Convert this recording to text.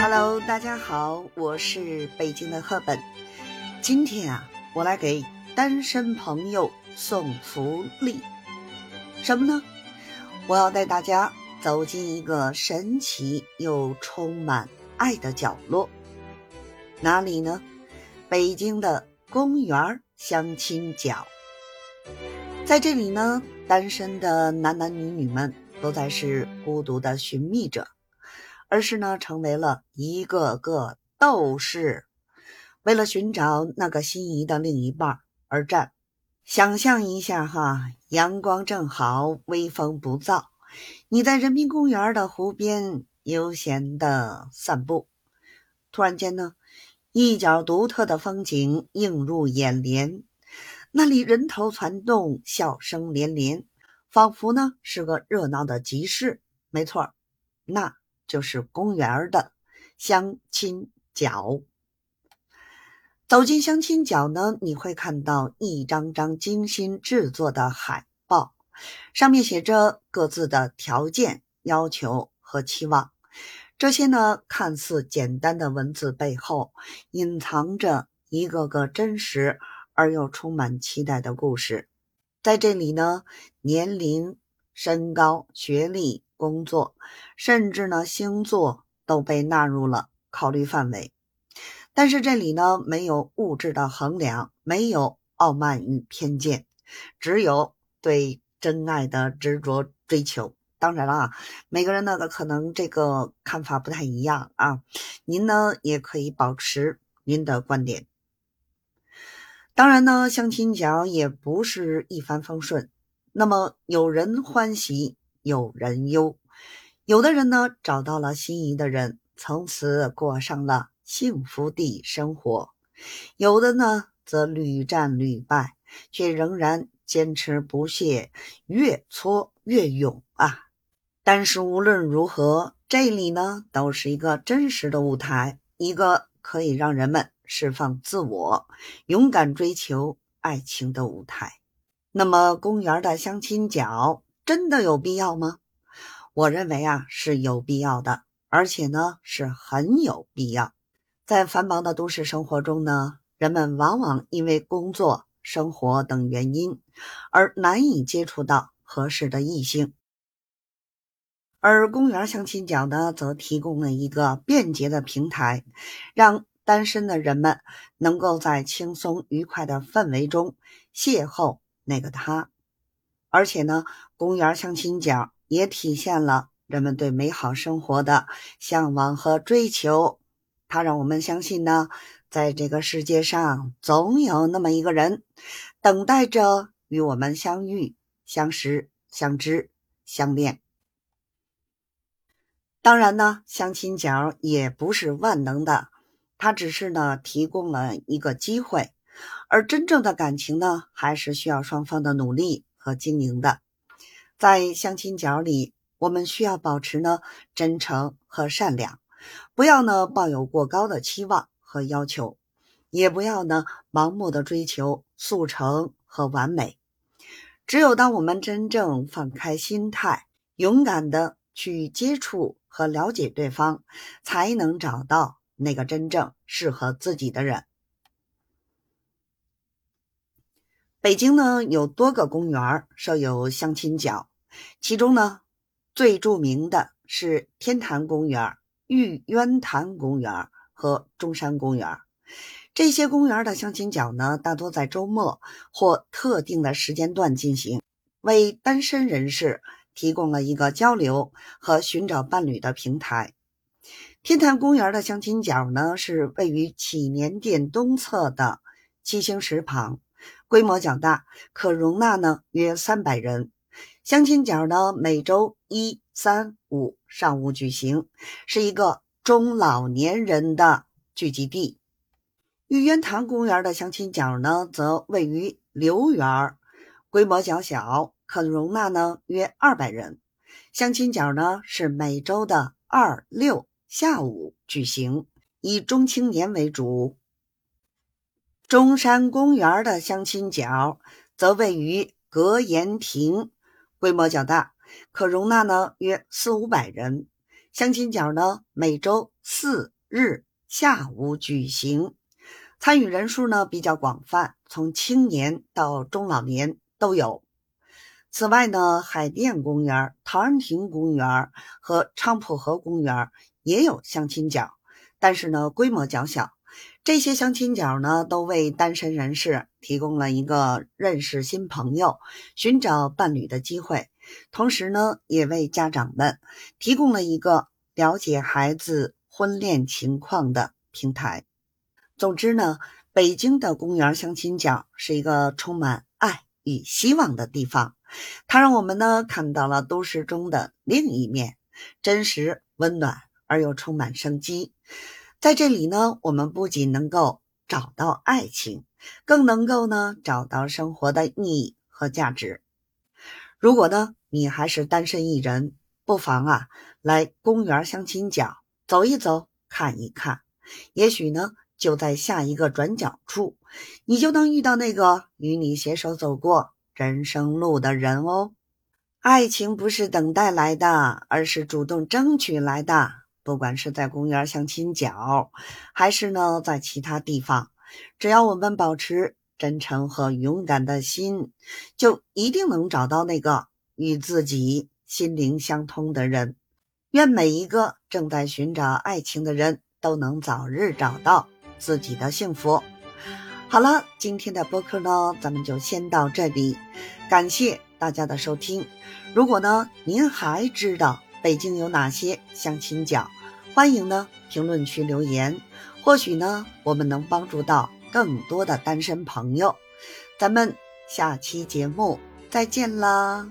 Hello，大家好，我是北京的赫本。今天啊，我来给单身朋友送福利。什么呢？我要带大家走进一个神奇又充满爱的角落。哪里呢？北京的公园相亲角。在这里呢，单身的男男女女们不再是孤独的寻觅者，而是呢，成为了一个个斗士，为了寻找那个心仪的另一半而战。想象一下哈，阳光正好，微风不燥，你在人民公园的湖边悠闲的散步，突然间呢，一角独特的风景映入眼帘。那里人头攒动，笑声连连，仿佛呢是个热闹的集市。没错，那就是公园的相亲角。走进相亲角呢，你会看到一张张精心制作的海报，上面写着各自的条件、要求和期望。这些呢，看似简单的文字背后，隐藏着一个个真实。而又充满期待的故事，在这里呢，年龄、身高、学历、工作，甚至呢星座都被纳入了考虑范围。但是这里呢，没有物质的衡量，没有傲慢与偏见，只有对真爱的执着追求。当然了啊，每个人呢可能这个看法不太一样啊，您呢也可以保持您的观点。当然呢，相亲角也不是一帆风顺。那么有人欢喜，有人忧。有的人呢找到了心仪的人，从此过上了幸福的生活；有的呢则屡战屡败，却仍然坚持不懈，越挫越勇啊！但是无论如何，这里呢都是一个真实的舞台，一个可以让人们。释放自我，勇敢追求爱情的舞台。那么，公园的相亲角真的有必要吗？我认为啊，是有必要的，而且呢，是很有必要。在繁忙的都市生活中呢，人们往往因为工作、生活等原因而难以接触到合适的异性，而公园相亲角呢，则提供了一个便捷的平台，让。单身的人们能够在轻松愉快的氛围中邂逅那个他，而且呢，公园相亲角也体现了人们对美好生活的向往和追求。它让我们相信呢，在这个世界上总有那么一个人，等待着与我们相遇、相识、相知、相恋。当然呢，相亲角也不是万能的。他只是呢提供了一个机会，而真正的感情呢，还是需要双方的努力和经营的。在相亲角里，我们需要保持呢真诚和善良，不要呢抱有过高的期望和要求，也不要呢盲目的追求速成和完美。只有当我们真正放开心态，勇敢的去接触和了解对方，才能找到。那个真正适合自己的人。北京呢有多个公园设有相亲角，其中呢最著名的是天坛公园、玉渊潭公园和中山公园。这些公园的相亲角呢，大多在周末或特定的时间段进行，为单身人士提供了一个交流和寻找伴侣的平台。天坛公园的相亲角呢，是位于祈年殿东侧的七星石旁，规模较大，可容纳呢约三百人。相亲角呢，每周一、三、五上午举行，是一个中老年人的聚集地。玉渊潭公园的相亲角呢，则位于留园，规模较小，可容纳呢约二百人。相亲角呢，是每周的二、六。下午举行，以中青年为主。中山公园的相亲角则位于格言亭，规模较大，可容纳呢约四五百人。相亲角呢每周四日下午举行，参与人数呢比较广泛，从青年到中老年都有。此外呢，海淀公园、陶然亭公园和昌蒲河公园也有相亲角，但是呢规模较小。这些相亲角呢，都为单身人士提供了一个认识新朋友、寻找伴侣的机会，同时呢，也为家长们提供了一个了解孩子婚恋情况的平台。总之呢，北京的公园相亲角是一个充满爱与希望的地方，它让我们呢看到了都市中的另一面，真实、温暖而又充满生机。在这里呢，我们不仅能够找到爱情，更能够呢找到生活的意义和价值。如果呢你还是单身一人，不妨啊来公园相亲角走一走，看一看，也许呢就在下一个转角处，你就能遇到那个与你携手走过人生路的人哦。爱情不是等待来的，而是主动争取来的。不管是在公园相亲角，还是呢在其他地方，只要我们保持真诚和勇敢的心，就一定能找到那个与自己心灵相通的人。愿每一个正在寻找爱情的人都能早日找到自己的幸福。好了，今天的播客呢，咱们就先到这里，感谢大家的收听。如果呢您还知道北京有哪些相亲角？欢迎呢，评论区留言，或许呢，我们能帮助到更多的单身朋友。咱们下期节目再见啦！